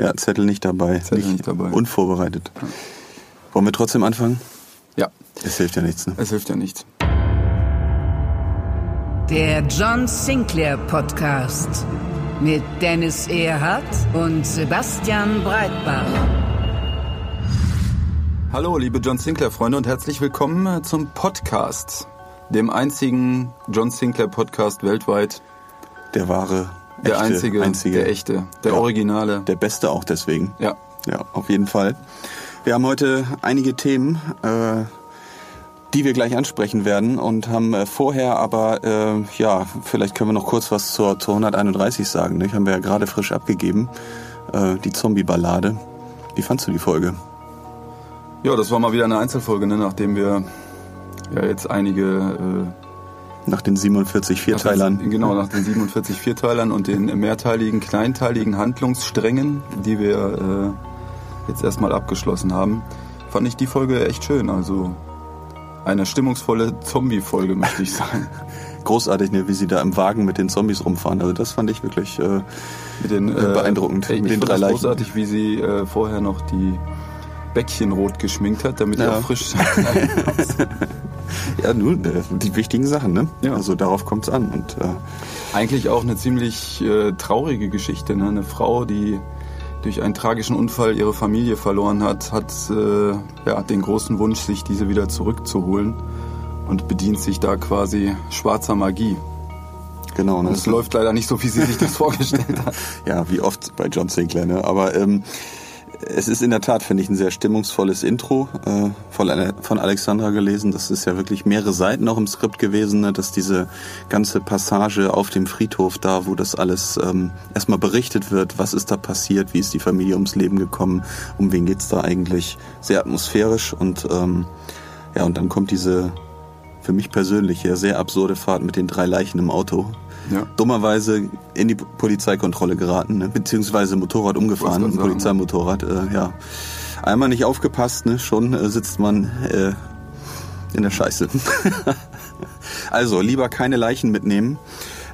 Ja, Zettel nicht dabei. Zettel nicht dabei. Unvorbereitet. Wollen wir trotzdem anfangen? Ja, Es hilft ja nichts. Ne? es hilft ja nichts. Der John Sinclair Podcast mit Dennis Erhardt und Sebastian Breitbach. Hallo, liebe John Sinclair-Freunde und herzlich willkommen zum Podcast. Dem einzigen John Sinclair-Podcast weltweit. Der wahre, Der echte, einzige, einzige, der echte, der Ja. Originale. der beste auch deswegen. Ja, Ja, auf jeden Fall. Wir haben heute einige Themen, äh, die wir gleich ansprechen werden und haben äh, vorher aber, äh, ja, vielleicht können wir noch kurz was zur, zur 131 sagen. Ne? Haben wir ja gerade frisch abgegeben, äh, die Zombie-Ballade. Wie fandst du die Folge? ja, das war mal wieder eine Einzelfolge, ne, nachdem wir ja jetzt einige Nach den 47 äh, Vierteilern. nach den- genau nach den 47 Vierteilern und den mehrteiligen, kleinteiligen Handlungssträngen, die wir äh, jetzt erstmal abgeschlossen haben, fand ich die Folge echt schön. Also eine stimmungsvolle Zombie-Folge, möchte ich sagen. Großartig, ne, wie sie da im Wagen mit den Zombies rumfahren. Also das fand ich wirklich äh, den, Äh, beeindruckend, Ich, mit den fand drei Leichen. großartig, wie sie äh, vorher noch die Bäckchen rot geschminkt hat, damit Ja. auch frisch ja nun äh, die wichtigen Sachen, ne? Ja. Also darauf kommt's an. Und äh, Eigentlich auch eine ziemlich äh, traurige Geschichte. Ne? Eine Frau, die durch einen tragischen Unfall ihre Familie verloren hat, hat äh, ja, den großen Wunsch, sich diese wieder zurückzuholen und bedient sich da quasi schwarzer Magie. genau. Ne? Und es läuft leider nicht so, wie sie sich das vorgestellt hat. Ja, wie oft bei John Sinclair, ne? Aber ähm, es ist in der Tat, finde ich, ein sehr stimmungsvolles Intro äh, von, von Alexandra gelesen. Das ist ja wirklich mehrere Seiten noch im Skript gewesen, ne? dass diese ganze Passage auf dem Friedhof da, wo das alles ähm, erstmal berichtet wird, was ist da passiert, wie ist die Familie ums Leben gekommen, um wen geht's da eigentlich, sehr atmosphärisch und ähm, ja, und dann kommt diese für mich persönlich ja sehr absurde Fahrt mit den drei Leichen im Auto Ja. dummerweise in die Polizeikontrolle geraten, ne? beziehungsweise Motorrad umgefahren, ein. Polizeimotorrad, äh, ja. Einmal nicht aufgepasst, ne? schon äh, sitzt man äh, in der Scheiße. also lieber keine Leichen mitnehmen.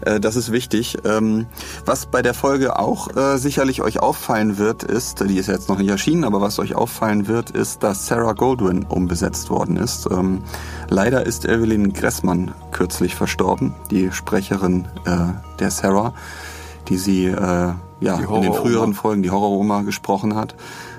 Äh, Das ist wichtig. Ähm, Was bei der Folge auch äh, sicherlich euch auffallen wird, ist, die ist jetzt noch nicht erschienen, aber was euch auffallen wird, ist, dass Sarah Goldwyn umbesetzt worden ist. Ähm, Leider ist Evelyn Gressmann kürzlich verstorben, die Sprecherin äh, der Sarah, die sie äh, ja, in den früheren Folgen, die Horror-Oma, gesprochen hat.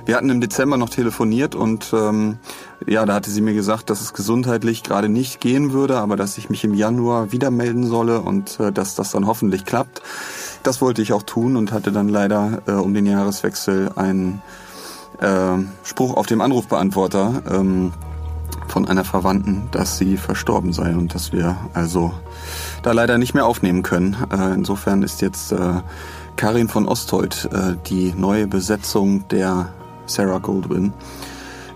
Wir hatten im Dezember noch telefoniert und ähm, ja, da hatte sie mir gesagt, dass es gesundheitlich gerade nicht gehen würde, aber dass ich mich im Januar wieder melden solle und äh, dass das dann hoffentlich klappt. Das wollte ich auch tun und hatte dann leider äh, um den Jahreswechsel einen äh, Spruch auf dem Anrufbeantworter ähm, von einer Verwandten, dass sie verstorben sei und dass wir also da leider nicht mehr aufnehmen können. Äh, insofern ist jetzt äh, Karin von Osthold äh, die neue Besetzung der Sarah Goldwyn.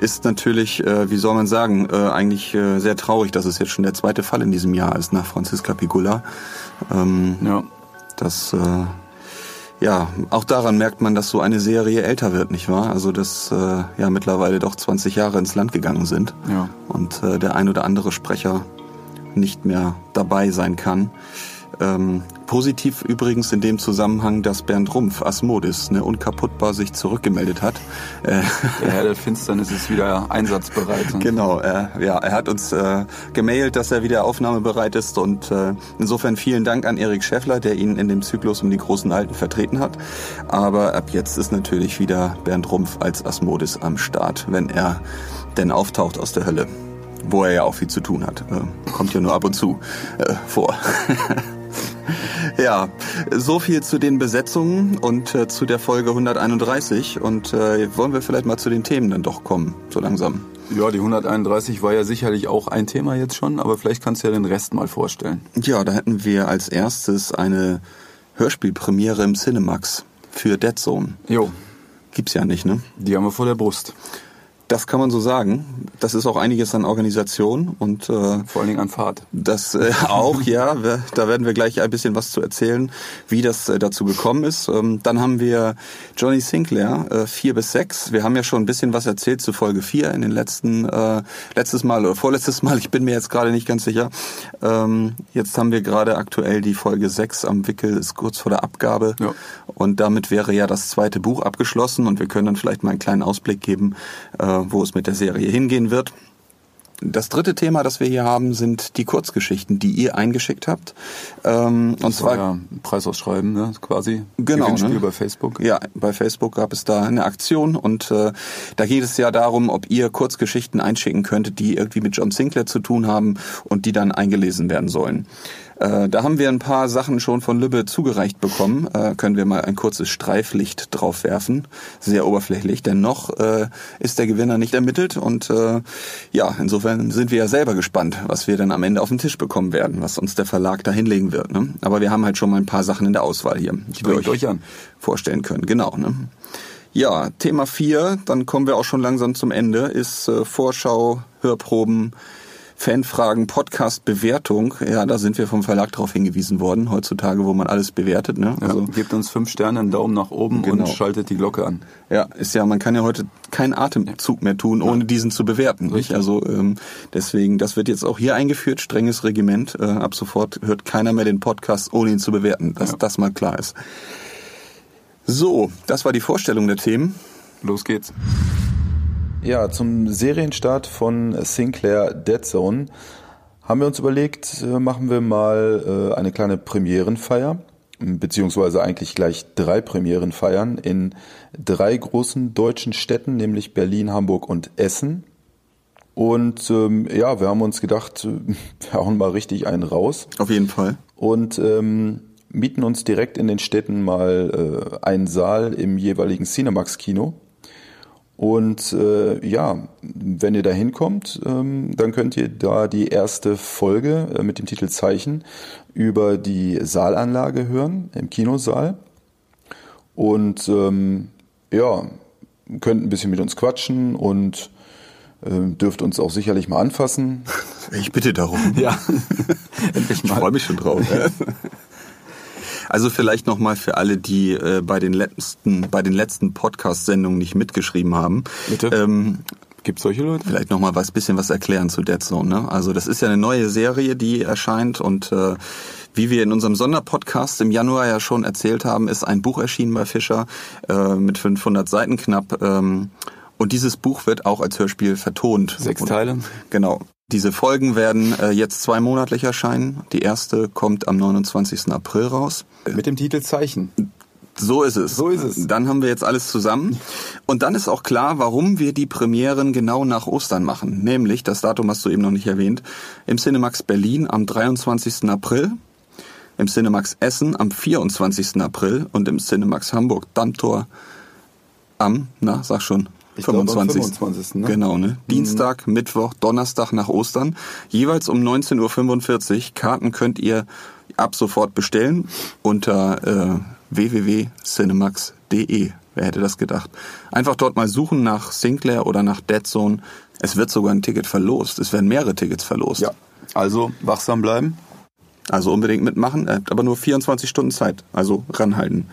Ist natürlich, äh, wie soll man sagen, äh, eigentlich äh, sehr traurig, dass es jetzt schon der zweite Fall in diesem Jahr ist nach Franziska Pigula. Ähm, Ja. das, äh, ja, auch daran merkt man, dass so eine Serie älter wird, nicht wahr? Also, dass äh, ja mittlerweile doch 20 Jahre ins Land gegangen sind Ja. und äh, der ein oder andere Sprecher nicht mehr dabei sein kann. Ähm, positiv übrigens in dem Zusammenhang, dass Bernd Rumpf, Asmodis, ne, unkaputtbar sich zurückgemeldet hat. Äh, Der Herr der Finsternis ist wieder einsatzbereit. Genau, äh, ja, er hat uns äh, gemailt, dass er wieder aufnahmebereit ist und äh, insofern vielen Dank an Erik Schäffler, der ihn in dem Zyklus um die großen Alten vertreten hat. Aber ab jetzt ist natürlich wieder Bernd Rumpf als Asmodis am Start, wenn er denn auftaucht aus der Hölle, wo er ja auch viel zu tun hat. Äh, kommt ja nur ab und zu äh, vor. Ja, so viel zu den Besetzungen und äh, zu der Folge 131. Und äh, wollen wir vielleicht mal zu den Themen dann doch kommen, so langsam. Ja, die 131 war ja sicherlich auch ein Thema jetzt schon, aber vielleicht kannst du ja den Rest mal vorstellen. Ja, da hätten wir als erstes eine Hörspielpremiere im Cinemax für Dead Zone. Jo, Gibt's ja nicht, ne? die haben wir vor der Brust. Das kann man so sagen. Das ist auch einiges an Organisation und äh, Vor allen Dingen an Fahrt. Das äh, auch, ja. Wir, da werden wir gleich ein bisschen was zu erzählen, wie das äh, dazu gekommen ist. Ähm, dann haben wir Johnny Sinclair, äh, vier bis sechs. Wir haben ja schon ein bisschen was erzählt zu Folge vier in den letzten, äh, letztes Mal oder vorletztes Mal, ich bin mir jetzt gerade nicht ganz sicher. Ähm, jetzt haben wir gerade aktuell die Folge sechs am Wickel, ist kurz vor der Abgabe. Ja. Und damit wäre ja das zweite Buch abgeschlossen und wir können dann vielleicht mal einen kleinen Ausblick geben, äh, wo es mit der Serie hingehen wird. Das dritte Thema, das wir hier haben, sind die Kurzgeschichten, die ihr eingeschickt habt. Ähm, und zwar war ja Preisausschreiben, ne? quasi. Genau, Gewinnspiel ne? bei Facebook. Ja, bei Facebook gab es da eine Aktion und äh, da geht es ja darum, ob ihr Kurzgeschichten einschicken könntet, die irgendwie mit John Sinclair zu tun haben und die dann eingelesen werden sollen. Äh, da haben wir ein paar Sachen schon von Lübbe zugereicht bekommen. Äh, können wir mal ein kurzes Streiflicht drauf werfen. Sehr oberflächlich, denn noch äh, ist der Gewinner nicht ermittelt und äh, ja, insofern sind wir ja selber gespannt, was wir dann am Ende auf den Tisch bekommen werden, was uns der Verlag da hinlegen wird. Ne? Aber wir haben halt schon mal ein paar Sachen in der Auswahl hier, die wir Bringt euch an. vorstellen können. Genau. Ne? Ja, Thema 4, dann kommen wir auch schon langsam zum Ende, ist äh, Vorschau, Hörproben, Fanfragen, Podcast, Bewertung. Ja, da sind wir vom Verlag darauf hingewiesen worden, heutzutage, wo man alles bewertet. Ne? Ja, Also, gebt uns fünf Sterne, einen Daumen nach oben Genau. und schaltet die Glocke an. ja, ist ja, man kann ja heute keinen Atemzug mehr tun, ohne diesen zu bewerten. Nicht? Richtig. Also ähm, deswegen, das wird jetzt auch hier eingeführt, strenges Regiment. Äh, ab sofort hört keiner mehr den Podcast, ohne ihn zu bewerten, dass Ja. das mal klar ist. So, das war die Vorstellung der Themen. Los geht's. Ja, zum Serienstart von Sinclair Dead Zone haben wir uns überlegt, äh, machen wir mal äh, eine kleine Premierenfeier, beziehungsweise eigentlich gleich drei Premierenfeiern in drei großen deutschen Städten, nämlich Berlin, Hamburg und Essen. Und ähm, ja, wir haben uns gedacht, äh, wir hauen mal richtig einen raus Auf jeden Fall. und ähm, mieten uns direkt in den Städten mal äh, einen Saal im jeweiligen Cinemax-Kino. Und äh, ja, wenn ihr da hinkommt, ähm, dann könnt ihr da die erste Folge äh, mit dem Titel Zeichen über die Saalanlage hören im Kinosaal. Und ähm, ja, könnt ein bisschen mit uns quatschen und ähm, dürft uns auch sicherlich mal anfassen. Ich bitte darum. Ja, endlich Ich freue mich schon drauf. Also vielleicht nochmal für alle, die äh, bei den letzten, bei den letzten Podcast-Sendungen nicht mitgeschrieben haben. Bitte? Ähm, Gibt's solche Leute? vielleicht nochmal was bisschen was erklären zu Dead Zone. Ne? Also das ist ja eine neue Serie, die erscheint und äh, wie wir in unserem Sonderpodcast im Januar ja schon erzählt haben, ist ein Buch erschienen bei Fischer äh, mit 500 Seiten knapp. Ähm, und dieses Buch wird auch als Hörspiel vertont. Sechs Teile. Genau. Diese Folgen werden äh, jetzt zweimonatlich erscheinen. Die erste kommt am 29. April raus. Mit dem Titel Zeichen. So ist es. So ist es. Dann haben wir jetzt alles zusammen. Und dann ist auch klar, warum wir die Premieren genau nach Ostern machen. Nämlich, das Datum hast du eben noch nicht erwähnt, im Cinemax Berlin am 23. April, im Cinemax Essen am 24. April und im Cinemax Hamburg Dammtor am, na, sag schon, Ich glaube, am 25. 25., ne? Genau, ne? Dienstag, Mittwoch, Donnerstag nach Ostern. Jeweils um 19.45 Uhr. Karten könnt ihr ab sofort bestellen unter äh, www.cinemax.de. Wer hätte das gedacht? Einfach dort mal suchen nach Sinclair oder nach Dead Zone. Es wird sogar ein Ticket verlost. Es werden mehrere Tickets verlost. Ja. Also wachsam bleiben. Also unbedingt mitmachen, Ihr habt aber nur 24 Stunden Zeit. Also ranhalten.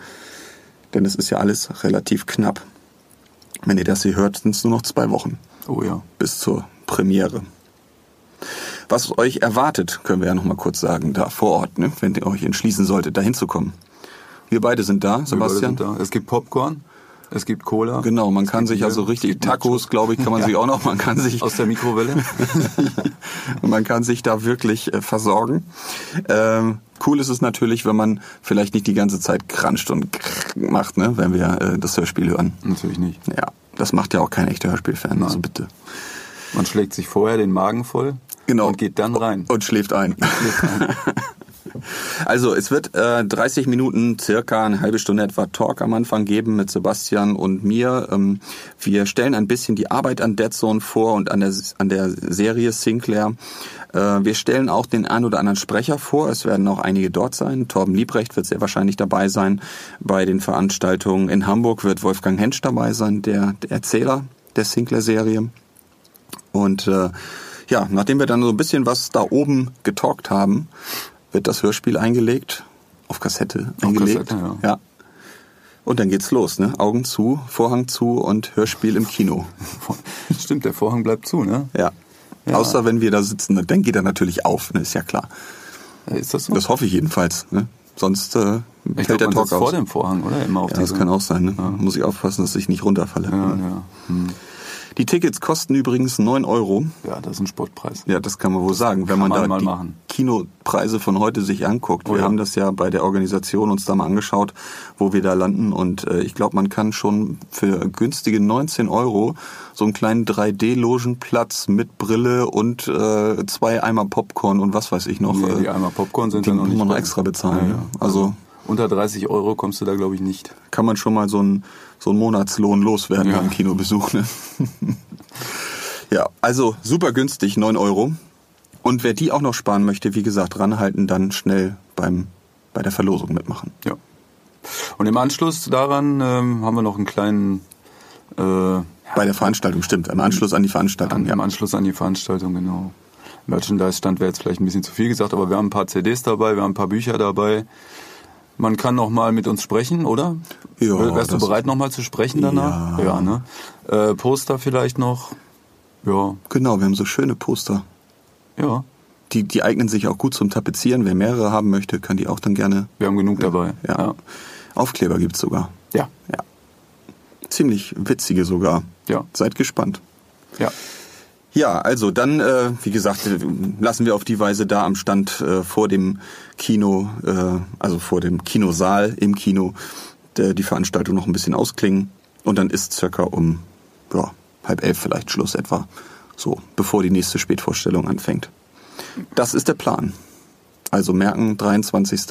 Denn es ist ja alles relativ knapp. Wenn ihr das hier hört, sind es nur noch zwei Wochen Oh ja. bis zur Premiere. Was euch erwartet, können wir ja noch mal kurz sagen, da vor Ort, ne? wenn ihr euch entschließen solltet, da hinzukommen. Wir beide sind da, Wir Sebastian. beide sind da. Es gibt Popcorn, es gibt Cola. Genau, man kann sich Bier, also richtig Tacos, glaube ich, kann man Ja. sich auch noch, man kann sich Aus der Mikrowelle. man kann sich da wirklich äh, versorgen. Ähm, cool ist es natürlich, wenn man vielleicht nicht die ganze Zeit kranscht und macht, ne, wenn wir äh, das Hörspiel hören. Natürlich nicht. Ja, das macht ja auch kein echter Hörspielfan, also bitte. Man schlägt sich vorher den Magen voll Genau. und geht dann rein. Und schläft ein. Also es wird äh, 30 Minuten, circa eine halbe Stunde etwa Talk am Anfang geben mit Sebastian und mir. Ähm, wir stellen ein bisschen die Arbeit an Dead Zone vor und an der, an der Serie Sinclair. Äh, wir stellen auch den ein oder anderen Sprecher vor. Es werden auch einige dort sein. Torben Liebrecht wird sehr wahrscheinlich dabei sein. Bei den Veranstaltungen in Hamburg wird Wolfgang Hensch dabei sein, der, der Erzähler der Sinclair-Serie. Und äh, ja, nachdem wir dann so ein bisschen was da oben getalkt haben, wird das Hörspiel eingelegt, auf Kassette Auf eingelegt. Kassette, ja. Und dann geht's los, ne? Augen zu, Vorhang zu und Hörspiel im Kino. Stimmt, der Vorhang bleibt zu, ne? Ja. Ja. Außer wenn wir da sitzen, dann geht er natürlich auf, ne? Ist ja klar. Ist das so? Das hoffe ich jedenfalls, ne? Sonst äh, ich fällt glaube, der Talk sitzt vor aus. dem Vorhang, oder? Immer auf Ja, das kann auch sein, ne? Muss ich aufpassen, dass ich nicht runterfalle. Ja, ja. Hm. Die Tickets kosten übrigens 9 Euro. ja, das ist ein Sportpreis. Ja, das kann man wohl sagen, wenn man, man da die machen. Kinopreise von heute sich anguckt. Oh wir ja. haben das ja bei der Organisation uns da mal angeschaut, wo wir da landen und äh, ich glaube, man kann schon für günstige 19 Euro so einen kleinen 3D-Logenplatz mit Brille und äh, zwei Eimer Popcorn und was weiß ich noch. Nee, äh, die einmal Popcorn sind die dann noch muss nicht man noch extra bezahlen. Ja, ja. Also Unter 30 Euro kommst du da, glaube ich, nicht. kann man schon mal so einen so einen Monatslohn loswerden Ja. beim Kinobesuch. Ne? ja, also super günstig, 9 Euro. Und wer die auch noch sparen möchte, wie gesagt, ranhalten, dann schnell beim bei der Verlosung mitmachen. Ja. Und im Anschluss daran ähm, haben wir noch einen kleinen äh, Bei der Veranstaltung, stimmt. Im Anschluss an die Veranstaltung, an, ja. im Anschluss an die Veranstaltung, genau. Merchandise-Stand wäre jetzt vielleicht ein bisschen zu viel gesagt, aber wir haben ein paar CDs dabei, wir haben ein paar Bücher dabei. Man kann noch mal mit uns sprechen, oder? Ja, Wärst du bereit, noch mal zu sprechen danach? Ja. ne? Äh, Poster vielleicht noch. Ja, Genau, wir haben so schöne Poster. ja. Die, die eignen sich auch gut zum Tapezieren. Wer mehrere haben möchte, kann die auch dann gerne. Wir haben genug dabei. Ja. ja. Aufkleber gibt's sogar. Ja. Ja. Ziemlich witzige sogar. Ja. Seid gespannt. ja. Ja, also dann, äh, wie gesagt, lassen wir auf die Weise da am Stand äh, vor dem Kino, äh, also vor dem Kinosaal im Kino, der, die Veranstaltung noch ein bisschen ausklingen. Und dann ist circa um ja, halb elf vielleicht Schluss etwa. So, bevor die nächste Spätvorstellung anfängt. Das ist der Plan. Also merken, 23.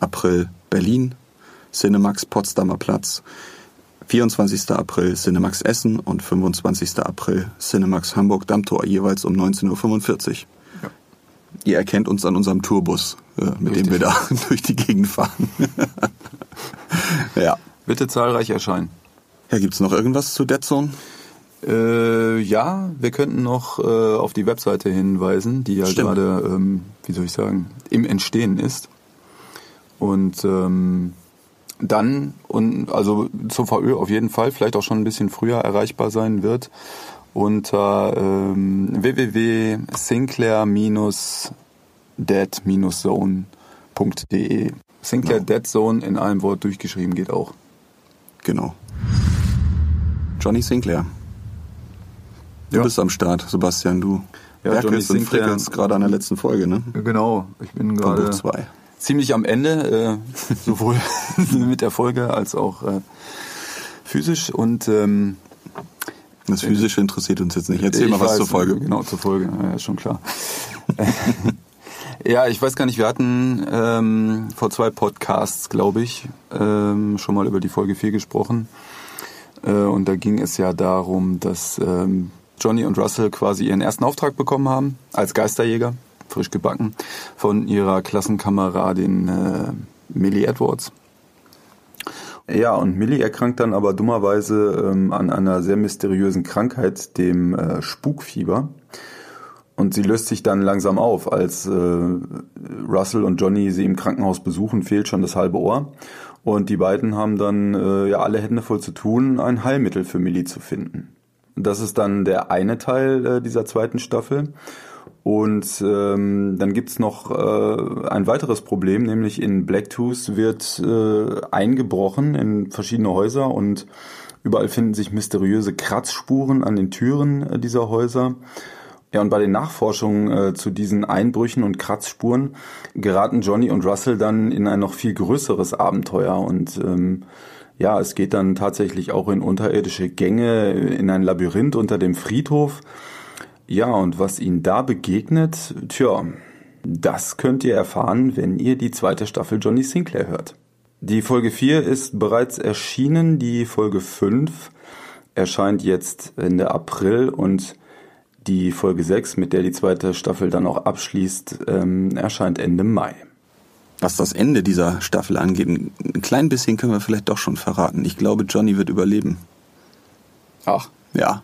April Berlin, Cinemax Potsdamer Platz. 24. April Cinemax Essen und 25. April Cinemax Hamburg Dammtor jeweils um 19.45 Uhr. Ihr erkennt uns an unserem Tourbus, äh, mit dem wir da durch die Gegend fahren. ja. Bitte zahlreich erscheinen. Ja, gibt's noch irgendwas zu Dead Zone? Äh, ja, wir könnten noch äh, auf die Webseite hinweisen, die ja Stimmt. gerade, ähm, wie soll ich sagen, im Entstehen ist. Und ähm, dann, und also zur VÖ auf jeden Fall, vielleicht auch schon ein bisschen früher erreichbar sein wird, unter ähm, www.sinclair-dead-zone.de. Sinclair Genau. Dead Zone in einem Wort durchgeschrieben geht auch. Genau. Johnny Sinclair. Du Ja. bist am Start, Sebastian. Du Ja, werkelst und frickelst gerade an der letzten Folge, ne? Genau, ich bin gerade Buch 2. ziemlich am Ende, äh, sowohl mit der Folge als auch äh, physisch und ähm, Das Physische interessiert uns jetzt nicht. Erzähl ich mal was weiß, zur Folge. Genau, zur Folge, ja, ist schon klar. ja, ich weiß gar nicht, wir hatten ähm, vor zwei Podcasts, glaube ich, ähm, schon mal über die Folge 4 gesprochen. Äh, und da ging es ja darum, dass ähm, Johnny und Russell quasi ihren ersten Auftrag bekommen haben als Geisterjäger, frisch gebacken, von ihrer Klassenkameradin äh, Millie Edwards. Ja, und Millie erkrankt dann aber dummerweise ähm, an einer sehr mysteriösen Krankheit, dem äh, Spukfieber. Und sie löst sich dann langsam auf. Als äh, Russell und Johnny sie im Krankenhaus besuchen, fehlt schon das halbe Ohr. Und die beiden haben dann äh, ja alle Hände voll zu tun, ein Heilmittel für Millie zu finden. Das ist dann der eine Teil äh, dieser zweiten Staffel. Und ähm, dann gibt's noch äh, ein weiteres Problem, nämlich in Blacktooth wird äh, eingebrochen in verschiedene Häuser und überall finden sich mysteriöse Kratzspuren an den Türen äh, dieser Häuser. Ja, und bei den Nachforschungen äh, zu diesen Einbrüchen und Kratzspuren geraten Johnny und Russell dann in ein noch viel größeres Abenteuer und ähm, ja, es geht dann tatsächlich auch in unterirdische Gänge, in ein Labyrinth unter dem Friedhof. Ja, und was ihnen da begegnet, tja, Das könnt ihr erfahren, wenn ihr die zweite Staffel Johnny Sinclair hört. Die Folge 4 ist bereits erschienen, die Folge 5 erscheint jetzt Ende April und die Folge 6, mit der die zweite Staffel dann auch abschließt, ähm, erscheint Ende Mai. Was das Ende dieser Staffel angeht, ein klein bisschen können wir vielleicht doch schon verraten. Ich glaube, Johnny wird überleben. Ach. Ja.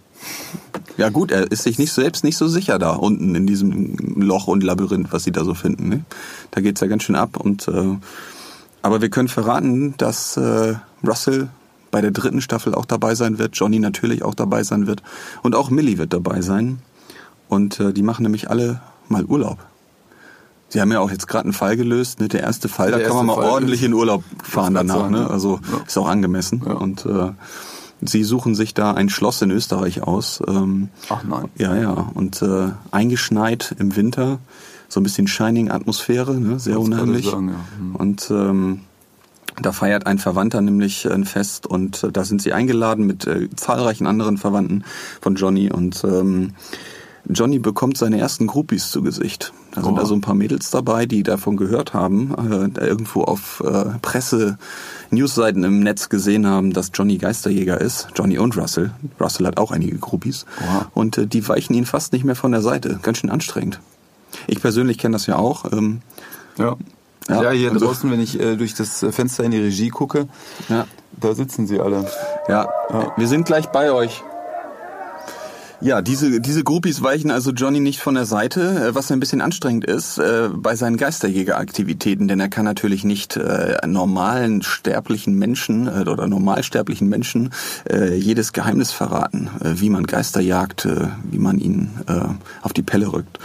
Ja gut, er ist sich nicht selbst nicht so sicher da unten in diesem Loch und Labyrinth, was sie da so finden. Ne? Da geht's ja ganz schön ab. Und äh, aber wir können verraten, dass äh, Russell bei der dritten Staffel auch dabei sein wird, Johnny natürlich auch dabei sein wird und auch Millie wird dabei sein. Und äh, die machen nämlich alle mal Urlaub. Sie haben ja auch jetzt gerade einen Fall gelöst, ne? Der erste Fall, Der da kann man mal Fall ordentlich in Urlaub fahren danach, sagen, ne? Also Ja. ist auch angemessen. Ja. Und äh, sie suchen sich da ein Schloss in Österreich aus. Ähm, Ach nein. ja, ja. Und äh, eingeschneit im Winter, so ein bisschen Shining-Atmosphäre, ne? sehr gerade unheimlich. sagen, ja. Hm. Und ähm, da feiert ein Verwandter nämlich ein Fest und äh, da sind sie eingeladen mit äh, zahlreichen anderen Verwandten von Johnny und ähm, Johnny bekommt seine ersten Groupies zu Gesicht. Da sind Oh. also ein paar Mädels dabei, die davon gehört haben, äh, irgendwo auf äh, Presse, Newsseiten im Netz gesehen haben, dass Johnny Geisterjäger ist. Johnny und Russell. Russell hat auch einige Groupies. Oha. Und äh, die weichen ihn fast nicht mehr von der Seite. Ganz schön anstrengend. Ich persönlich kenne das ja auch. Ähm, Ja. Ja, Ja, hier also- draußen, wenn ich äh, durch das Fenster in die Regie gucke, ja. da sitzen sie alle. Ja, Ja. wir sind gleich bei euch. Ja, diese, diese Groupies weichen also Johnny nicht von der Seite, äh, was ein bisschen anstrengend ist äh, bei seinen Geisterjägeraktivitäten, denn er kann natürlich nicht äh, normalen sterblichen Menschen äh, oder normalsterblichen Menschen äh, jedes Geheimnis verraten, äh, wie man Geister jagt, äh, wie man ihn äh, auf die Pelle rückt.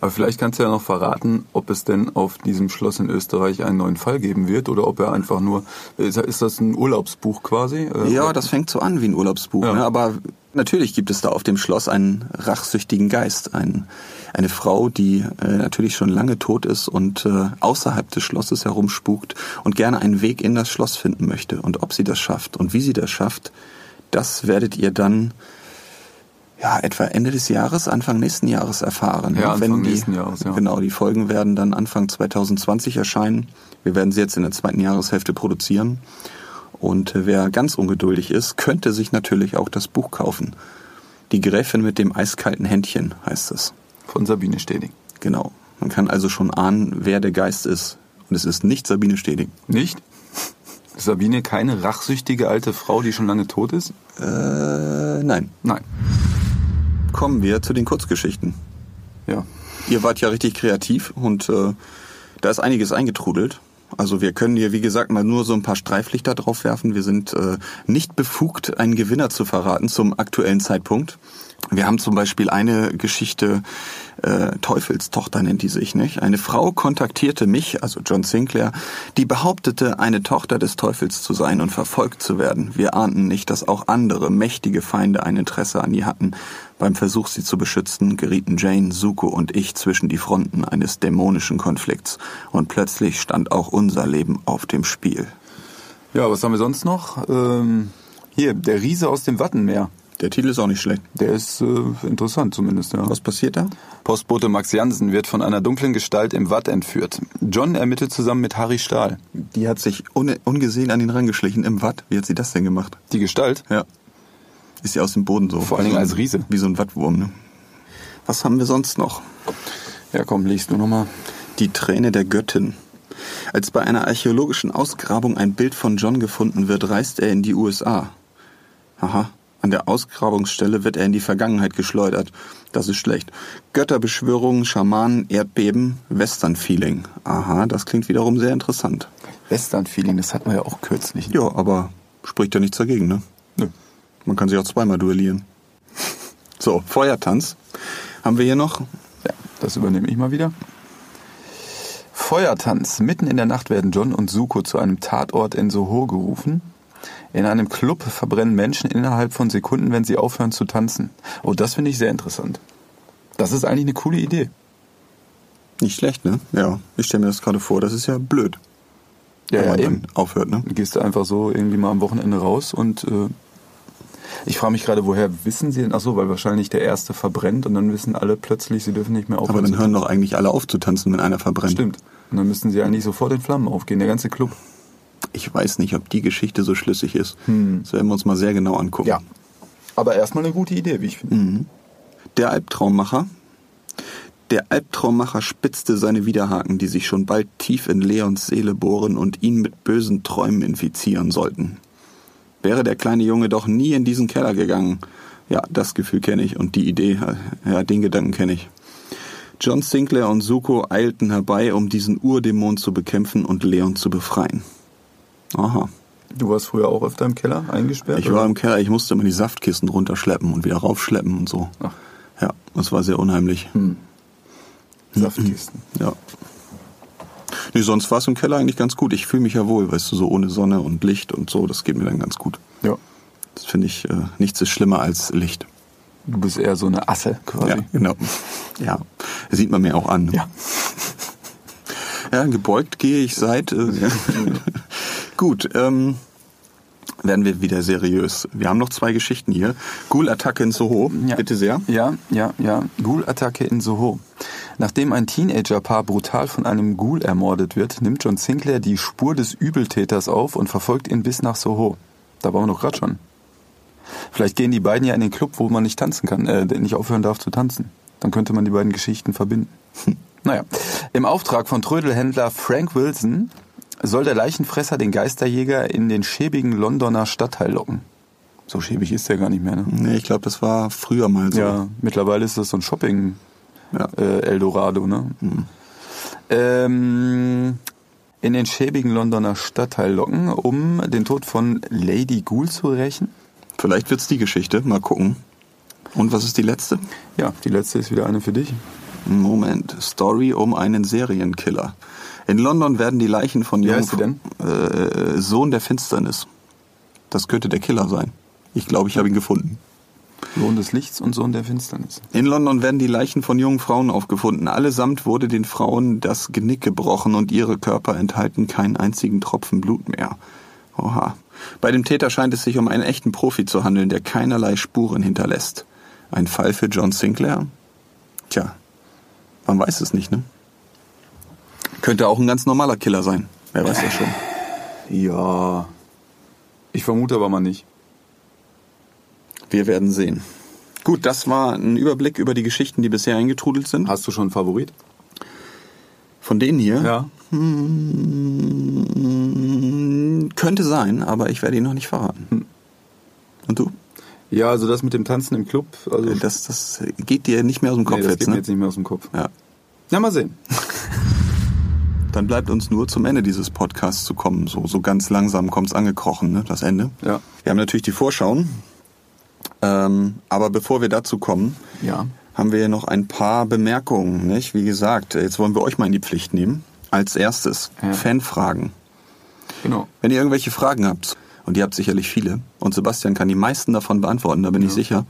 Aber vielleicht kannst du ja noch verraten, ob es denn auf diesem Schloss in Österreich einen neuen Fall geben wird oder ob er einfach nur, ist, das ein Urlaubsbuch quasi? Äh, Ja, das fängt so an wie ein Urlaubsbuch. Ja. Ne? Aber natürlich gibt es da auf dem Schloss einen rachsüchtigen Geist. Ein, eine Frau, die äh, natürlich schon lange tot ist und äh, außerhalb des Schlosses herumspukt und gerne einen Weg in das Schloss finden möchte. Und ob sie das schafft und wie sie das schafft, das werdet ihr dann ja, etwa Ende des Jahres, Anfang nächsten Jahres erfahren. Ja, Anfang Wenn die, nächsten Jahres, ja. Genau, die Folgen werden dann Anfang 2020 erscheinen. Wir werden sie jetzt in der zweiten Jahreshälfte produzieren. Und äh, wer ganz ungeduldig ist, könnte sich natürlich auch das Buch kaufen. Die Gräfin mit dem eiskalten Händchen heißt es. Von Sabine Steding. Genau. Man kann also schon ahnen, wer der Geist ist. Und es ist nicht Sabine Steding. Nicht? Ist Sabine keine rachsüchtige alte Frau, die schon lange tot ist? Äh, nein. Nein. Kommen wir zu den Kurzgeschichten. Ja. Ihr wart ja richtig kreativ und äh, da ist einiges eingetrudelt. Also wir können hier, wie gesagt, mal nur so ein paar Streiflichter drauf werfen. Wir sind äh, nicht befugt, einen Gewinner zu verraten zum aktuellen Zeitpunkt. Wir haben zum Beispiel eine Geschichte, äh, Teufelstochter nennt die sich, nicht? Eine Frau kontaktierte mich, also John Sinclair, die behauptete, eine Tochter des Teufels zu sein und verfolgt zu werden. Wir ahnten nicht, dass auch andere mächtige Feinde ein Interesse an ihr hatten. Beim Versuch, sie zu beschützen, gerieten Jane, Suko und ich zwischen die Fronten eines dämonischen Konflikts. Und plötzlich stand auch unser Leben auf dem Spiel. Ja, was haben wir sonst noch? Ähm, hier, der Riese aus dem Wattenmeer. Der Titel ist auch nicht schlecht. Der ist äh, interessant zumindest, ja. Was passiert da? Postbote Max Jansen wird von einer dunklen Gestalt im Watt entführt. John ermittelt zusammen mit Harry Stahl. Die hat sich un ungesehen an ihn rangeschlichen im Watt. Wie hat sie das denn gemacht? Die Gestalt? Ja. Ist sie aus dem Boden so. Vor allen Dingen als Riese. Wie so ein Wattwurm, ne? Was haben wir sonst noch? Ja, komm, liest du nochmal. Die Träne der Göttin. Als bei einer archäologischen Ausgrabung ein Bild von John gefunden wird, reist er in die USA. Aha. An der Ausgrabungsstelle wird er in die Vergangenheit geschleudert. Das ist schlecht. Götterbeschwörungen, Schamanen, Erdbeben, Western-Feeling. Aha, das klingt wiederum sehr interessant. Western-Feeling, das hatten wir ja auch kürzlich. Ja, aber spricht ja nichts dagegen, ne? Nö. Man kann sich auch zweimal duellieren. So, Feuertanz. Haben wir hier noch? Ja, das übernehme ich mal wieder. Feuertanz. Mitten in der Nacht werden John und Suko zu einem Tatort in Soho gerufen. In einem Club verbrennen Menschen innerhalb von Sekunden, wenn sie aufhören zu tanzen. Oh, das finde ich sehr interessant. Das ist eigentlich eine coole Idee. Nicht schlecht, ne? Ja, ich stelle mir das gerade vor. Das ist ja blöd, Ja, wenn ja, eben. aufhört, ne? Gehst du einfach so irgendwie mal am Wochenende raus und äh, Ich frage mich gerade, woher wissen sie denn? Ach so, weil wahrscheinlich der erste verbrennt und dann wissen alle plötzlich, sie dürfen nicht mehr aufhören. Aber dann hören doch eigentlich alle auf zu tanzen, wenn einer verbrennt. Stimmt. Und dann müssten sie eigentlich sofort in Flammen aufgehen, der ganze Club. Ich weiß nicht, ob die Geschichte so schlüssig ist. Das werden wir uns mal sehr genau angucken. Ja. Aber erstmal eine gute Idee, wie ich finde. Der Albtraummacher. Der Albtraummacher spitzte seine Widerhaken, die sich schon bald tief in Leons Seele bohren und ihn mit bösen Träumen infizieren sollten. Wäre der kleine Junge doch nie in diesen Keller gegangen. Ja, das Gefühl kenne ich und die Idee, ja, den Gedanken kenne ich. John Sinclair und Suko eilten herbei, um diesen Urdämon zu bekämpfen und Leon zu befreien. Aha. Du warst früher auch öfter im Keller eingesperrt? Ich war im Keller, ich musste immer die Saftkisten runterschleppen und wieder raufschleppen und so. Ach. Ja, das war sehr unheimlich. Saftkisten. Ja. Nee, sonst war es im Keller eigentlich ganz gut. Ich fühle mich ja wohl, weißt du, so ohne Sonne und Licht und so, das geht mir dann ganz gut. Ja. Das finde ich, äh, nichts ist schlimmer als Licht. Du bist eher so eine Asse quasi. Ja, genau. Ja, sieht man mir auch an. Ja. Ja, gebeugt gehe ich seit. Äh. Gut, ähm, werden wir wieder seriös. Wir haben noch zwei Geschichten hier. Ghoul-Attacke in Soho, Ja. bitte sehr. Ja, ja, ja. Ghoul-Attacke in Soho. Nachdem ein Teenagerpaar brutal von einem Ghoul ermordet wird, nimmt John Sinclair die Spur des Übeltäters auf und verfolgt ihn bis nach Soho. Da waren wir doch gerade schon. Vielleicht gehen die beiden ja in den Club, wo man nicht tanzen kann, äh, nicht aufhören darf zu tanzen. Dann könnte man die beiden Geschichten verbinden. Naja, im Auftrag von Trödelhändler Frank Wilson soll der Leichenfresser den Geisterjäger in den schäbigen Londoner Stadtteil locken. So schäbig ist der gar nicht mehr, ne? Nee, ich glaube, das war früher mal so. Ja, mittlerweile ist das so ein Shopping Ja. äh, Eldorado, ne? Ähm, in den schäbigen Londoner Stadtteil locken, um den Tod von Lady Ghoul zu rächen. Vielleicht wird's die Geschichte. Mal gucken. Und was ist die letzte? Ja, die letzte ist wieder eine für dich. Moment. Story um einen Serienkiller. In London werden die Leichen von Wie denn? Äh, Sohn der Finsternis. Das könnte der Killer sein. Ich glaube, ich habe ihn gefunden. Sohn des Lichts und Sohn der Finsternis. In London werden die Leichen von jungen Frauen aufgefunden. Allesamt wurde den Frauen das Genick gebrochen und ihre Körper enthalten keinen einzigen Tropfen Blut mehr. Oha. Bei dem Täter scheint es sich um einen echten Profi zu handeln, der keinerlei Spuren hinterlässt. Ein Fall für John Sinclair? Tja, man weiß es nicht, ne? Könnte auch ein ganz normaler Killer sein. Wer weiß das schon. Ja. Ich vermute aber mal nicht. Wir werden sehen. Gut, das war ein Überblick über die Geschichten, die bisher eingetrudelt sind. Hast du schon einen Favorit? Von denen hier? Ja. Hm, Könnte sein, aber ich werde ihn noch nicht verraten. Und du? Ja, also das mit dem Tanzen im Club, also Das, das geht dir nicht mehr aus dem Kopf nee, das jetzt, geht mir ne? jetzt nicht mehr aus dem Kopf. Ja. Ja, mal sehen. Dann bleibt uns nur zum Ende dieses Podcasts zu kommen. So, so ganz langsam kommt's angekrochen, ne? Das Ende. Ja. Wir haben natürlich die Vorschauen. Ähm, aber bevor wir dazu kommen, Ja. haben wir noch ein paar Bemerkungen, nicht? Wie gesagt, jetzt wollen wir euch mal in die Pflicht nehmen. Als erstes, Ja. Fanfragen. Genau. Wenn ihr irgendwelche Fragen habt, und ihr habt sicherlich viele, und Sebastian kann die meisten davon beantworten, da bin ich sicher,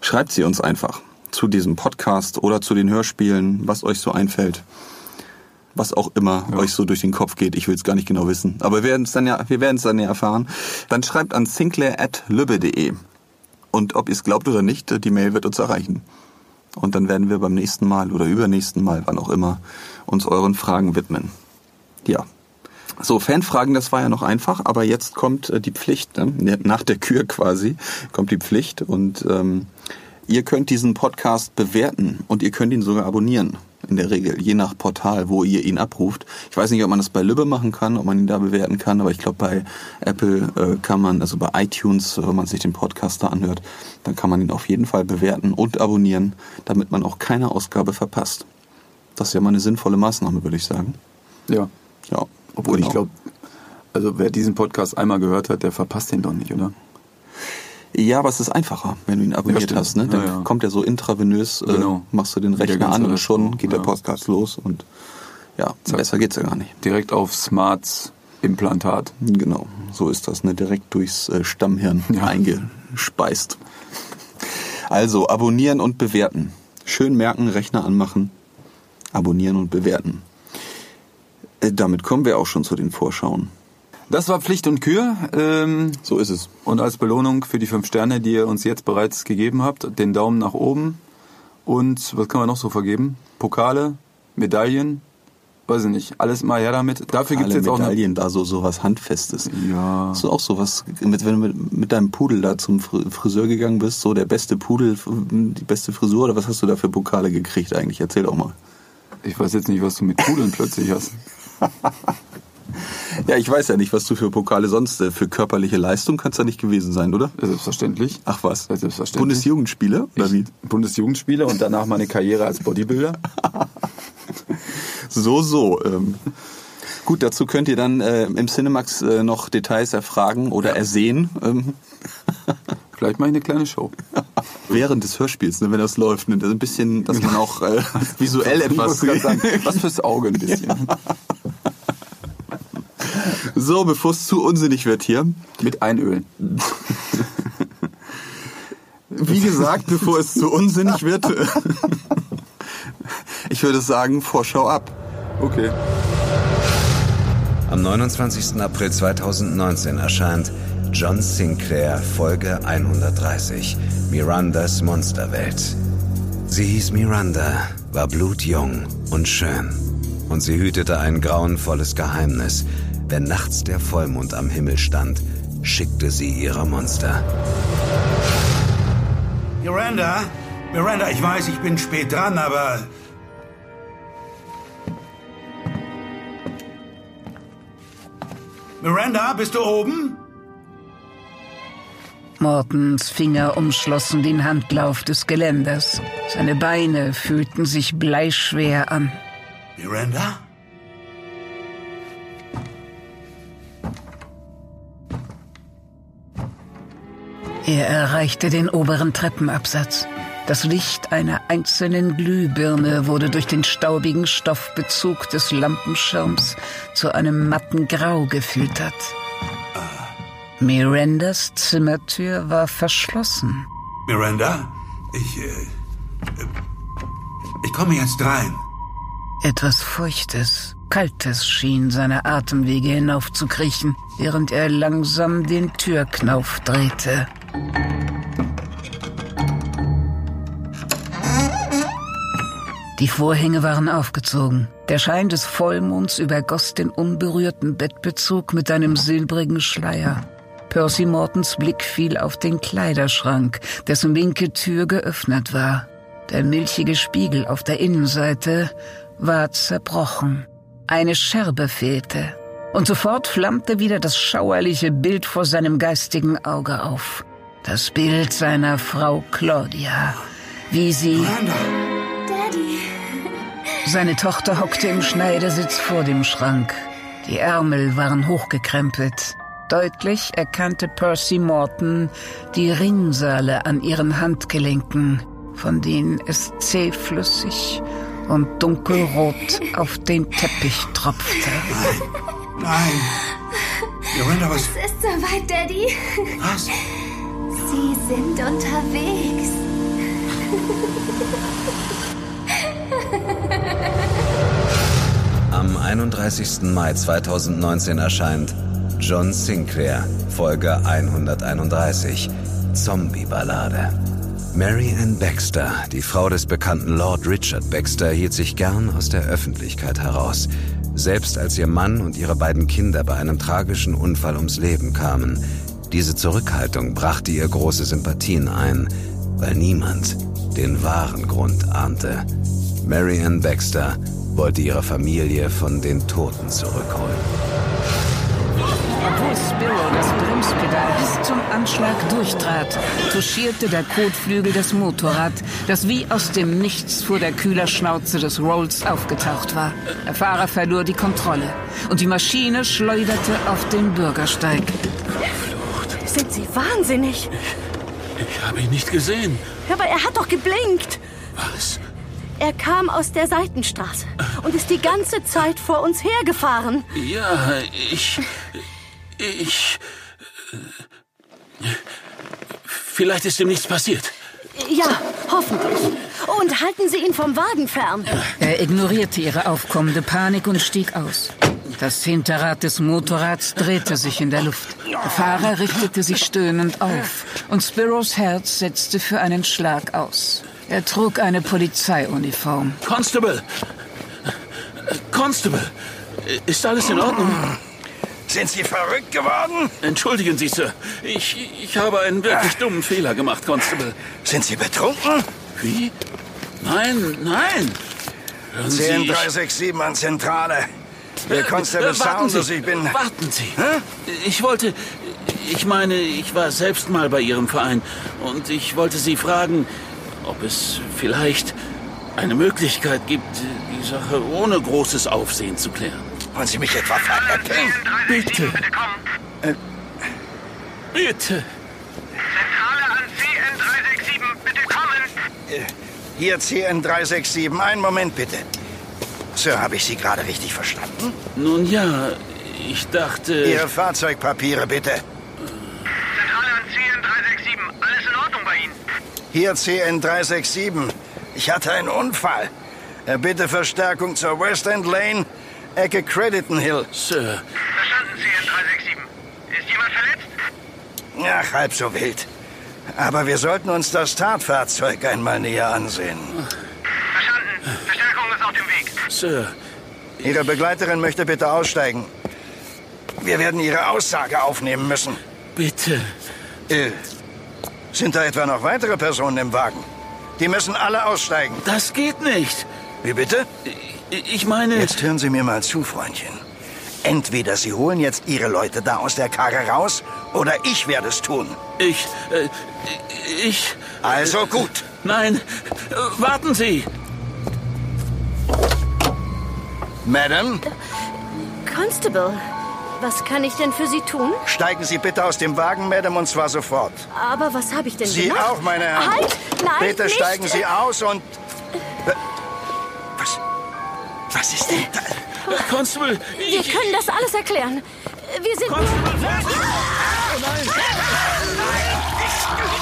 schreibt sie uns einfach zu diesem Podcast oder zu den Hörspielen, was euch so einfällt. Was auch immer euch so durch den Kopf geht. Ich will es gar nicht genau wissen. Aber wir werden es dann ja, wir werden es dann ja erfahren. Dann schreibt an sinclair.lübbe.de. Und ob ihr es glaubt oder nicht, die Mail wird uns erreichen. Und dann werden wir beim nächsten Mal oder übernächsten Mal, wann auch immer, uns euren Fragen widmen. Ja. So, Fanfragen, das war ja noch einfach, aber jetzt kommt äh, die Pflicht, ne? nach der Kür quasi, kommt die Pflicht und ähm, ihr könnt diesen Podcast bewerten und ihr könnt ihn sogar abonnieren, in der Regel, je nach Portal, wo ihr ihn abruft. Ich weiß nicht, ob man das bei Lübbe machen kann, ob man ihn da bewerten kann, aber ich glaube, bei Apple äh, kann man, also bei iTunes, wenn man sich den Podcast da anhört, dann kann man ihn auf jeden Fall bewerten und abonnieren, damit man auch keine Ausgabe verpasst. Das ist ja mal eine sinnvolle Maßnahme, würde ich sagen. Ja. Ja, Obwohl ich genau. glaube, also wer diesen Podcast einmal gehört hat, der verpasst den doch nicht, oder? Ja, aber es ist einfacher, wenn du ihn abonniert stimmt. hast. Ne? Dann Ja, ja. kommt er so intravenös, äh, Genau. machst du den Rechner an und schon auch, geht der ja. Podcast los und ja, besser geht's ja gar nicht. Direkt auf Smarts Implantat. Genau, so ist das, ne? direkt durchs äh, Stammhirn Ja. eingespeist. Also, abonnieren und bewerten. Schön merken, Rechner anmachen, abonnieren und bewerten. Äh, damit kommen wir auch schon zu den Vorschauen. Das war Pflicht und Kür. Ähm, So ist es. und als Belohnung für die fünf Sterne, die ihr uns jetzt bereits gegeben habt, den Daumen nach oben. Und was kann man noch so vergeben? Pokale, Medaillen, weiß ich nicht. Alles mal her damit. Dafür gibt's Alle jetzt auch eine. Medaillen da, so, so was Handfestes. Ja. Hast du auch sowas, mit, wenn du mit, mit deinem Pudel da zum Fr- Friseur gegangen bist, so der beste Pudel, die beste Frisur, oder was hast du da für Pokale gekriegt eigentlich? Erzähl doch mal. Ich weiß jetzt nicht, was du mit Pudeln plötzlich hast. Ja, ich weiß ja nicht, was du für Pokale sonst, äh, für körperliche Leistung kannst da nicht gewesen sein, oder? Selbstverständlich. Ach was. Ja, selbstverständlich. Bundesjugendspiele, oder wie? Bundesjugendspieler und danach meine Karriere als Bodybuilder. So, so. Ähm. Gut, dazu könnt ihr dann äh, im Cinemax äh, noch Details erfragen oder ersehen. Ähm, Vielleicht mache ich eine kleine Show. während des Hörspiels, ne, wenn das läuft. Ne, das ein bisschen, dass man auch äh, visuell etwas... was fürs Auge ein bisschen. So, bevor es zu unsinnig wird hier. Mit Einölen. Wie gesagt, bevor es zu unsinnig wird. ich würde sagen, Vorschau ab. Okay. Am 29. April 2019 erscheint John Sinclair Folge 130 Mirandas Monsterwelt. Sie hieß Miranda, war blutjung und schön. Und sie hütete ein grauenvolles Geheimnis. Wenn nachts der Vollmond am Himmel stand, schickte sie ihre Monster. Miranda? Miranda, ich weiß, ich bin spät dran, aber... Miranda, bist du oben? Mortens Finger umschlossen den Handlauf des Geländers. Seine Beine fühlten sich bleischwer an. Miranda? Er erreichte den oberen Treppenabsatz. Das Licht einer einzelnen Glühbirne wurde durch den staubigen Stoffbezug des Lampenschirms zu einem matten Grau gefiltert. Mirandas Zimmertür war verschlossen. Miranda? Ich, äh, äh, Ich komme jetzt rein. Etwas Feuchtes, Kaltes schien seine Atemwege hinaufzukriechen, während er langsam den Türknauf drehte. Die Vorhänge waren aufgezogen. Der Schein des Vollmonds übergoss den unberührten Bettbezug mit einem silbrigen Schleier. Percy Mortons Blick fiel auf den Kleiderschrank, dessen linke Tür geöffnet war. Der milchige Spiegel auf der Innenseite war zerbrochen. Eine Scherbe fehlte. Und sofort flammte wieder das schauerliche Bild vor seinem geistigen Auge auf. Das Bild seiner Frau Claudia. Wie sie... Miranda! Daddy. Seine Tochter hockte im Schneidersitz vor dem Schrank. Die Ärmel waren hochgekrempelt. Deutlich erkannte Percy Morton die Ringseile an ihren Handgelenken, von denen es zähflüssig und dunkelrot auf den Teppich tropfte. Nein! Miranda, was... Es ist soweit, Daddy. Was? Sie sind unterwegs. Am 31. Mai 2019 erscheint John Sinclair, Folge 131, Zombie-Ballade. Mary Ann Baxter, die Frau des bekannten Lord Richard Baxter, hielt sich gern aus der Öffentlichkeit heraus. Selbst als ihr Mann und ihre beiden Kinder bei einem tragischen Unfall ums Leben kamen. Diese Zurückhaltung brachte ihr große Sympathien ein, weil niemand den wahren Grund ahnte. Mary Ann Baxter wollte ihre Familie von den Toten zurückholen. Zum Anschlag durchtrat, touchierte der Kotflügel das Motorrad, das wie aus dem Nichts vor der Kühlerschnauze des Rolls aufgetaucht war. Der Fahrer verlor die Kontrolle und die Maschine schleuderte auf den Bürgersteig. Sind Sie wahnsinnig? Ich habe ihn nicht gesehen. Aber er hat doch geblinkt. Was? Er kam aus der Seitenstraße und ist die ganze Zeit vor uns hergefahren. Ja, ich. Ich. Vielleicht ist ihm nichts passiert. Ja, hoffentlich. Und halten Sie ihn vom Wagen fern. Er ignorierte ihre aufkommende Panik und stieg aus. Das Hinterrad des Motorrads drehte sich in der Luft. Der Fahrer richtete sich stöhnend auf und Spiros Herz setzte für einen Schlag aus. Er trug eine Polizeiuniform. Constable! Constable! Ist alles in Ordnung? Sind Sie verrückt geworden? Entschuldigen Sie, Sir. Ich, ich habe einen wirklich dummen Fehler gemacht, Constable. Sind Sie betrunken? Wie? Nein, nein. Hören Sie, 10367 an Zentrale. Der Constable Äh, Saunders, Sie, ich bin... Warten Sie. Ich wollte... Ich meine, ich war selbst mal bei Ihrem Verein und ich wollte Sie fragen, ob es vielleicht eine Möglichkeit gibt, die Sache ohne großes Aufsehen zu klären. Wollen Sie mich etwa veräppeln? Bitte. Bitte kommen. Äh, Bitte. Zentrale an CN367, bitte kommen. Äh, Hier CN367. Einen Moment bitte. Sir, habe ich Sie gerade richtig verstanden? Nun ja, ich dachte... Ihre Fahrzeugpapiere bitte. Zentrale an CN367, alles in Ordnung bei Ihnen? Hier CN367. Ich hatte einen Unfall. Äh, Bitte Verstärkung zur West End Lane, Ecke Crediton Hill. Sir, Verstanden, CN367. Ist jemand verletzt? Ach, halb so wild. Aber wir sollten uns das Tatfahrzeug einmal näher ansehen. Verstanden. Verstärkung ist auf dem Weg. Sir, Ihre Begleiterin möchte bitte aussteigen. Wir werden Ihre Aussage aufnehmen müssen. bitte. Äh, sind da etwa noch weitere Personen im Wagen? Die müssen alle aussteigen. Das geht nicht. Wie bitte? Ich meine... Jetzt hören Sie mir mal zu, Freundchen. Entweder Sie holen jetzt Ihre Leute da aus der Karre raus, oder ich werde es tun. Ich... Äh, ich... Also gut. Nein, äh, warten Sie. Madam, Constable, was kann ich denn für Sie tun? steigen Sie bitte aus dem Wagen, Madam, und zwar sofort. Aber was habe ich denn Sie gemacht? auch, meine Herren. Halt! Nein, Bitte nicht. steigen Sie aus und... Was? Ist denn da? Constable, Wir ich... können das alles erklären. Wir sind...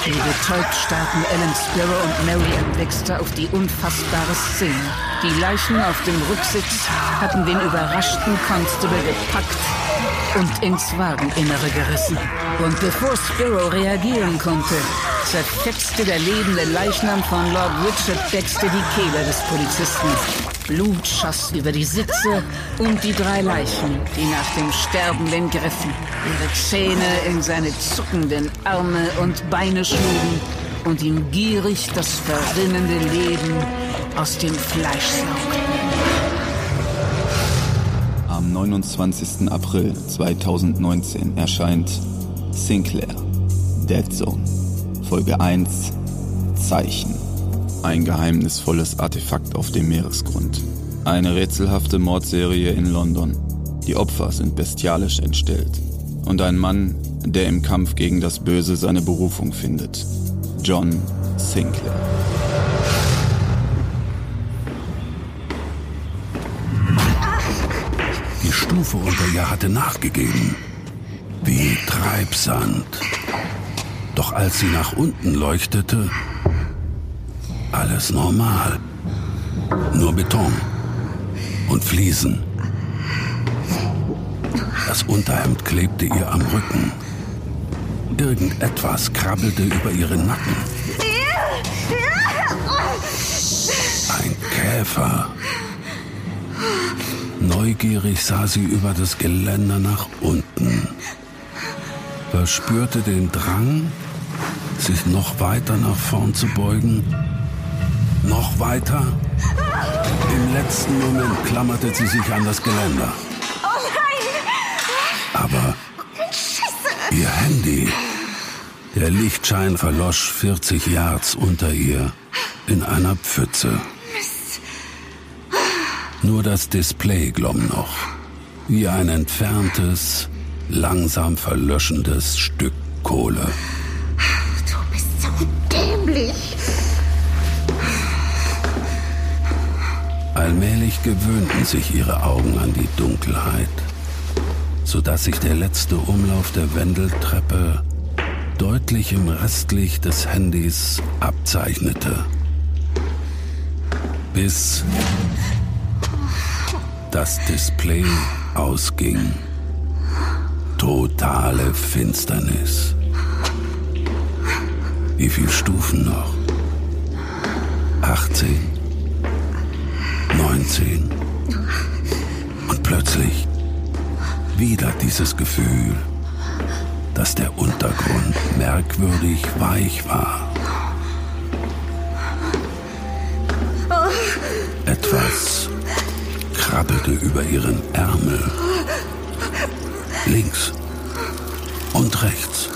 Wie betäubt starrten Ellen Sparrow und Mary Ann Baxter auf die unfassbare Szene. Die Leichen auf dem Rücksitz hatten den überraschten Constable gepackt und ins Wageninnere gerissen. Und bevor Sparrow reagieren konnte, zerfetzte der lebende Leichnam von Lord Richard Baxter die Kehle des Polizisten. Blut schoss über die Sitze und die drei Leichen, die nach dem Sterbenden griffen, ihre Zähne in seine zuckenden Arme und Beine schlugen und ihm gierig das verrinnende Leben aus dem Fleisch saugten. Am 29. April 2019 erscheint Sinclair, Dead Zone, Folge 1, Zeichen. Ein geheimnisvolles Artefakt auf dem Meeresgrund. Eine rätselhafte Mordserie in London. Die Opfer sind bestialisch entstellt. Und ein Mann, der im Kampf gegen das Böse seine Berufung findet. John Sinclair. Stufe unter ihr hatte nachgegeben. Wie Treibsand. Doch als sie nach unten leuchtete, alles normal. Nur Beton und Fliesen. Das Unterhemd klebte ihr am Rücken. Irgendetwas krabbelte über ihren Nacken. Ein Käfer. Neugierig sah sie über das Geländer nach unten, verspürte den Drang, sich noch weiter nach vorn zu beugen, noch weiter. Im letzten Moment klammerte sie sich an das Geländer. Oh nein! Aber ihr Handy, der Lichtschein verlosch 40 Yards unter ihr in einer Pfütze. Nur das Display glomm noch, wie ein entferntes, langsam verlöschendes Stück Kohle. Du bist so dämlich. Allmählich gewöhnten sich ihre Augen an die Dunkelheit, sodass sich der letzte Umlauf der Wendeltreppe deutlich im Restlicht des Handys abzeichnete. Bis das Display ausging. Totale Finsternis. Wie viele Stufen noch? 18, 19. Und plötzlich wieder dieses Gefühl, dass der Untergrund merkwürdig weich war. Etwas krabbelte über ihren Ärmel. Links und rechts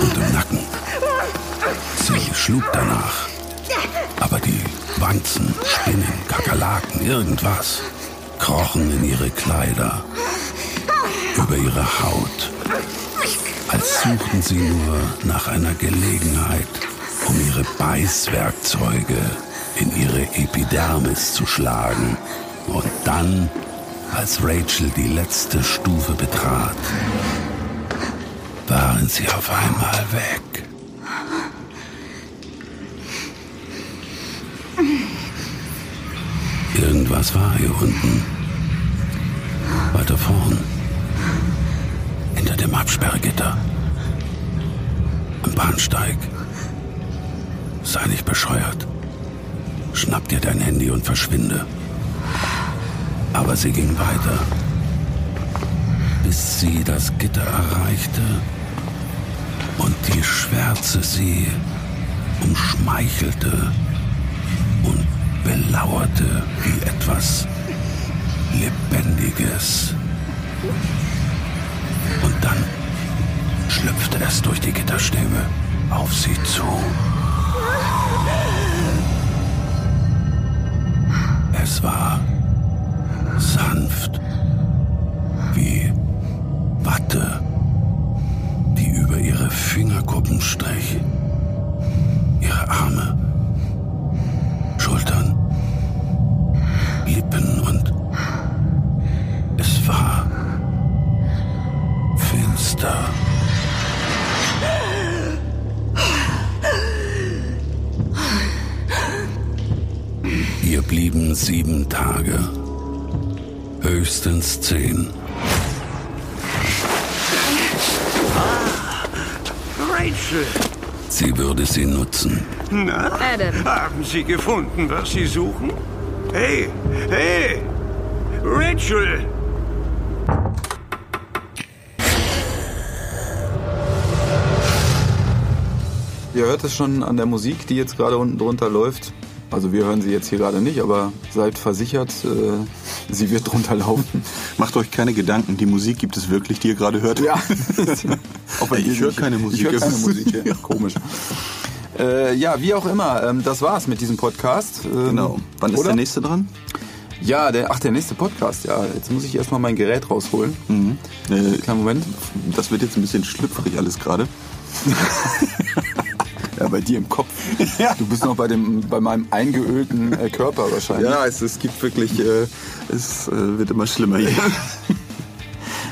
und im Nacken. Sie schlug danach. Aber die Wanzen, Spinnen, Kakerlaken, irgendwas krochen in ihre Kleider, über ihre Haut, als suchten sie nur nach einer Gelegenheit, um ihre Beißwerkzeuge in ihre Epidermis zu schlagen. Und dann, als Rachel die letzte Stufe betrat, waren sie auf einmal weg. Irgendwas war hier unten. Weiter vorn. Hinter dem Absperrgitter. Am Bahnsteig. Sei nicht bescheuert. Schnapp dir dein Handy und verschwinde. Aber sie ging weiter. Bis sie das Gitter erreichte und die Schwärze sie umschmeichelte und belauerte wie etwas Lebendiges. Und dann schlüpfte es durch die Gitterstäbe auf sie zu. Es war sanft wie Watte, die über ihre Fingerkuppen strich, ihre Arme, Schultern, Lippen und es war finster. Ihr blieben sieben Tage, höchstens zehn. Rachel! Sie würde sie nutzen. Na, Adam. haben Sie gefunden, was Sie suchen? Hey, hey! Rachel! Ihr hört es schon an der Musik, die jetzt gerade unten drunter läuft. Also wir hören sie jetzt hier gerade nicht, aber seid versichert, äh, sie wird drunter laufen. Macht euch keine Gedanken, die Musik gibt es wirklich, die ihr gerade hört. Ja. Auch wenn ich höre keine Musik. Ich höre keine Musik, ja. komisch. Äh, ja, wie auch immer, ähm, das war's mit diesem Podcast. Ähm, Genau. Wann ist oder? der nächste dran? Ja, der, ach, der nächste Podcast, ja. Jetzt muss ich erstmal mein Gerät rausholen. Mhm. Äh, Kleinen Moment. das wird jetzt ein bisschen schlüpfrig alles gerade. Ja, bei dir im Kopf. Du bist noch bei, dem, bei meinem eingeölten äh, Körper wahrscheinlich. Ja, es, es gibt wirklich, äh, es äh, wird immer schlimmer hier.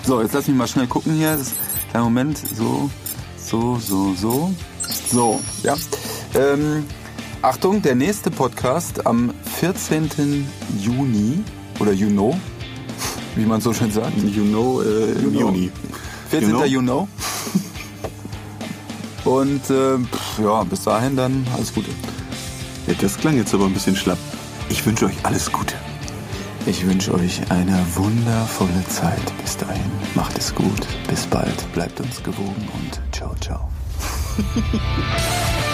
So, jetzt lass mich mal schnell gucken hier. Das, kleinen Moment. So, so, so, so. So, ja. Ähm, Achtung, der nächste Podcast am 14. Juni oder Juno, wie man so schön sagt. You know, äh, im. Juni. 14. You know? Und pff, ja, bis dahin dann alles Gute. Ja, das klang jetzt aber ein bisschen schlapp. Ich wünsche euch alles Gute. Ich wünsche euch eine wundervolle Zeit. Bis dahin, macht es gut. Bis bald, bleibt uns gewogen und ciao, ciao.